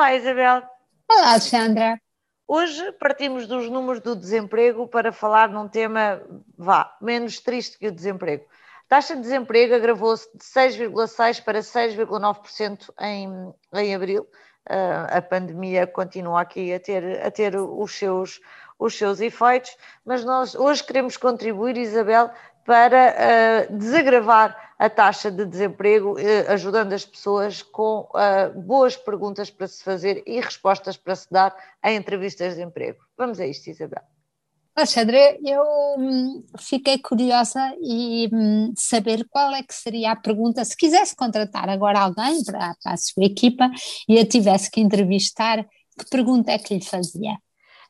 Olá, Isabel. Olá, Alexandra. Hoje partimos dos números do desemprego para falar num tema, vá, menos triste que o desemprego. A taxa de desemprego agravou-se de 6,6% para 6,9% em, em abril. Uh, a pandemia continua aqui a ter, a ter os, seus, os seus efeitos, mas nós hoje queremos contribuir, Isabel, para uh, desagravar a taxa de desemprego, uh, ajudando as pessoas com uh, boas perguntas para se fazer e respostas para se dar em entrevistas de emprego. Vamos a isto, Isabel. Alexandre, eu hum, fiquei curiosa e hum, saber qual é que seria a pergunta, se quisesse contratar agora alguém para, para a sua equipa e a tivesse que entrevistar, que pergunta é que lhe fazia?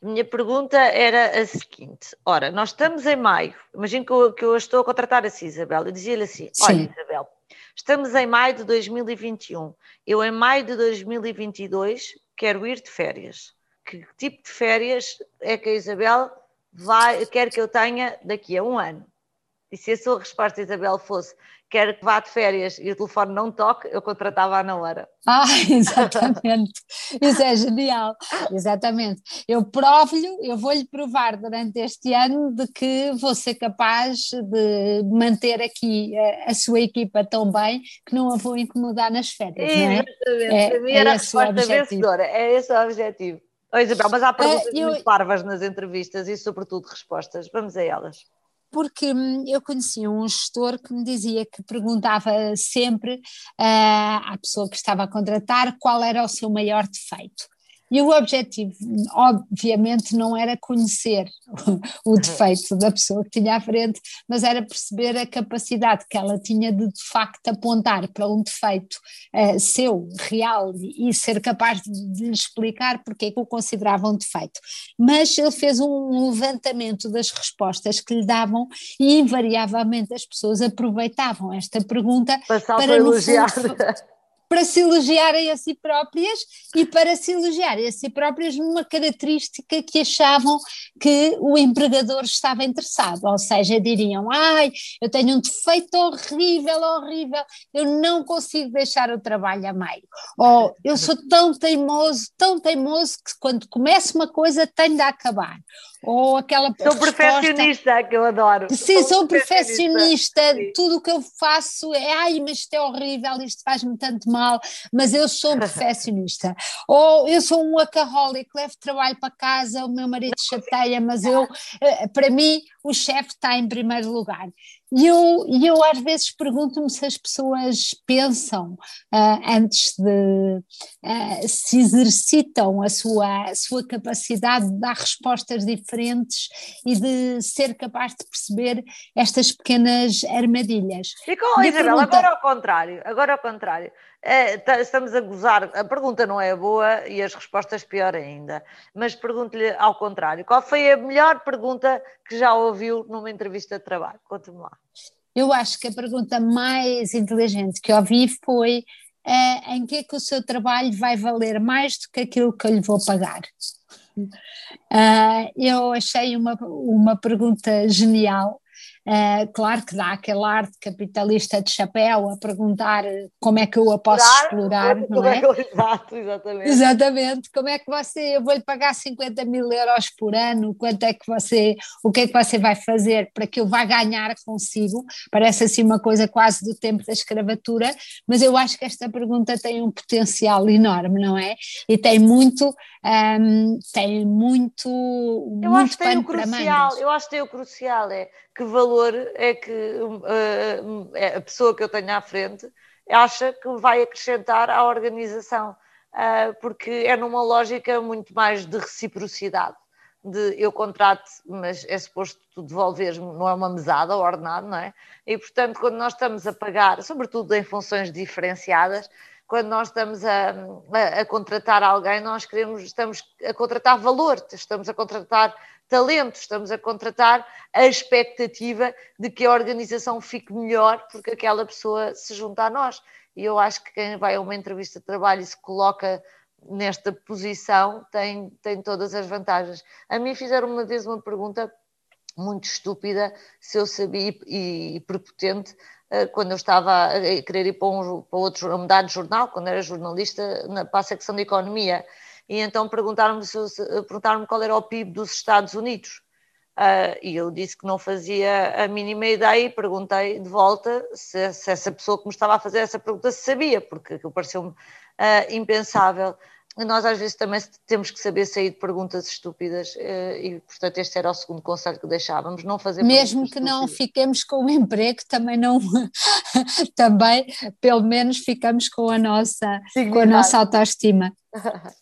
A minha pergunta era a seguinte: ora, nós estamos em maio, imagino que eu, que eu estou a contratar a Isabel, eu dizia-lhe assim: Sim. olha, Isabel, estamos em maio de 2021, eu em maio de 2022 quero ir de férias. Que tipo de férias é que a Isabel vai, quer que eu tenha daqui a um ano? E se a sua resposta, Isabel, fosse quer que vá de férias e o telefone não toque, eu contratava na hora. Ah, exatamente. Isso é genial. Exatamente. Eu provo-lhe, eu vou-lhe provar durante este ano de que vou ser capaz de manter aqui a, a sua equipa tão bem que não a vou incomodar nas férias. Exatamente. Não é? É, era é a resposta vencedora. É esse o objetivo. Oh, Isabel, mas há perguntas uh, eu... muito parvas nas entrevistas e, sobretudo, respostas. Vamos a elas porque hum, eu conhecia um gestor que me dizia que perguntava sempre uh, à pessoa que estava a contratar qual era o seu maior defeito. E o objetivo, obviamente, não era conhecer o defeito da pessoa que tinha à frente, mas era perceber a capacidade que ela tinha de, de facto, apontar para um defeito uh, seu, real, e ser capaz de, de lhe explicar porque é que o considerava um defeito. Mas ele fez um levantamento das respostas que lhe davam e, invariavelmente, as pessoas aproveitavam esta pergunta Passar para, elogiar. Fundo, para se elogiarem a si próprias e para se elogiarem a si próprias numa característica que achavam que o empregador estava interessado, ou seja, diriam, ai, eu tenho um defeito horrível, horrível, eu não consigo deixar o trabalho a meio, ou eu sou tão teimoso, tão teimoso que quando começo uma coisa tenho de acabar, ou aquela Sou resposta, perfeccionista, que eu adoro. Sim, sou, sou perfeccionista, perfeccionista. tudo o que eu faço é, ai, mas isto é horrível, isto faz-me tanto mal, mas eu sou perfeccionista. ou eu sou um workaholic, levo trabalho para casa, o meu marido chateia, mas eu, eh, para mim, o chefe está em primeiro lugar. E eu, eu às vezes pergunto-me se as pessoas pensam uh, antes de uh, se exercitam a sua, a sua capacidade de dar respostas diferentes e de ser capaz de perceber estas pequenas armadilhas. E com, Isabel, pergunta... agora ao contrário, agora ao contrário. É, tá, estamos a gozar, a pergunta não é boa e as respostas pior ainda, mas pergunto-lhe ao contrário, qual foi a melhor pergunta que já ouviu numa entrevista de trabalho? Conte-me lá. Eu acho que a pergunta mais inteligente que ouvi foi uh, em que é que o seu trabalho vai valer mais do que aquilo que eu lhe vou pagar? Uh, eu achei uma, uma pergunta genial Uh, claro que dá aquele ar de capitalista de chapéu a perguntar como é que eu a posso explorar, explorar não é? é? Exato, exatamente. Exatamente, como é que você, eu vou-lhe pagar 50 mil euros por ano, quanto é que você, o que é que você vai fazer para que eu vá ganhar consigo? Parece assim uma coisa quase do tempo da escravatura, mas eu acho que esta pergunta tem um potencial enorme, não é? E tem muito, um, ehm, tem muito, eu muito acho que tem o crucial, Eu acho que tem o crucial, é que valor é que uh, a pessoa que eu tenho à frente acha que vai acrescentar à organização, uh, porque é numa lógica muito mais de reciprocidade. De eu contrato, mas é suposto tu devolveres, não é uma mesada ou ordenado, não é? E portanto, quando nós estamos a pagar, sobretudo em funções diferenciadas, quando nós estamos a, a, a, contratar alguém, nós queremos, estamos a contratar valor, estamos a contratar talento, estamos a contratar a expectativa de que a organização fique melhor porque aquela pessoa se junta a nós. E eu acho que quem vai a uma entrevista de trabalho e se coloca nesta posição tem, tem todas as vantagens. A mim fizeram uma vez uma pergunta muito estúpida se eu sabia e, e prepotente uh, quando eu estava a querer ir para, um, para outro, a mudar de jornal, quando era jornalista, na, para a secção de economia. E então perguntaram-me perguntaram qual era o PIB dos Estados Unidos. Uh, e eu disse que não fazia a mínima ideia e perguntei de volta se, se, essa pessoa que me estava a fazer essa pergunta sabia, porque aquilo pareceu-me uh, impensável. E nós às vezes também temos que saber sair de perguntas estúpidas uh, e, portanto, este era o segundo conselho que deixávamos, não fazer Mesmo que estúpidas. não fiquemos com o emprego, também não, também, pelo menos ficamos com a nossa, com a nossa autoestima.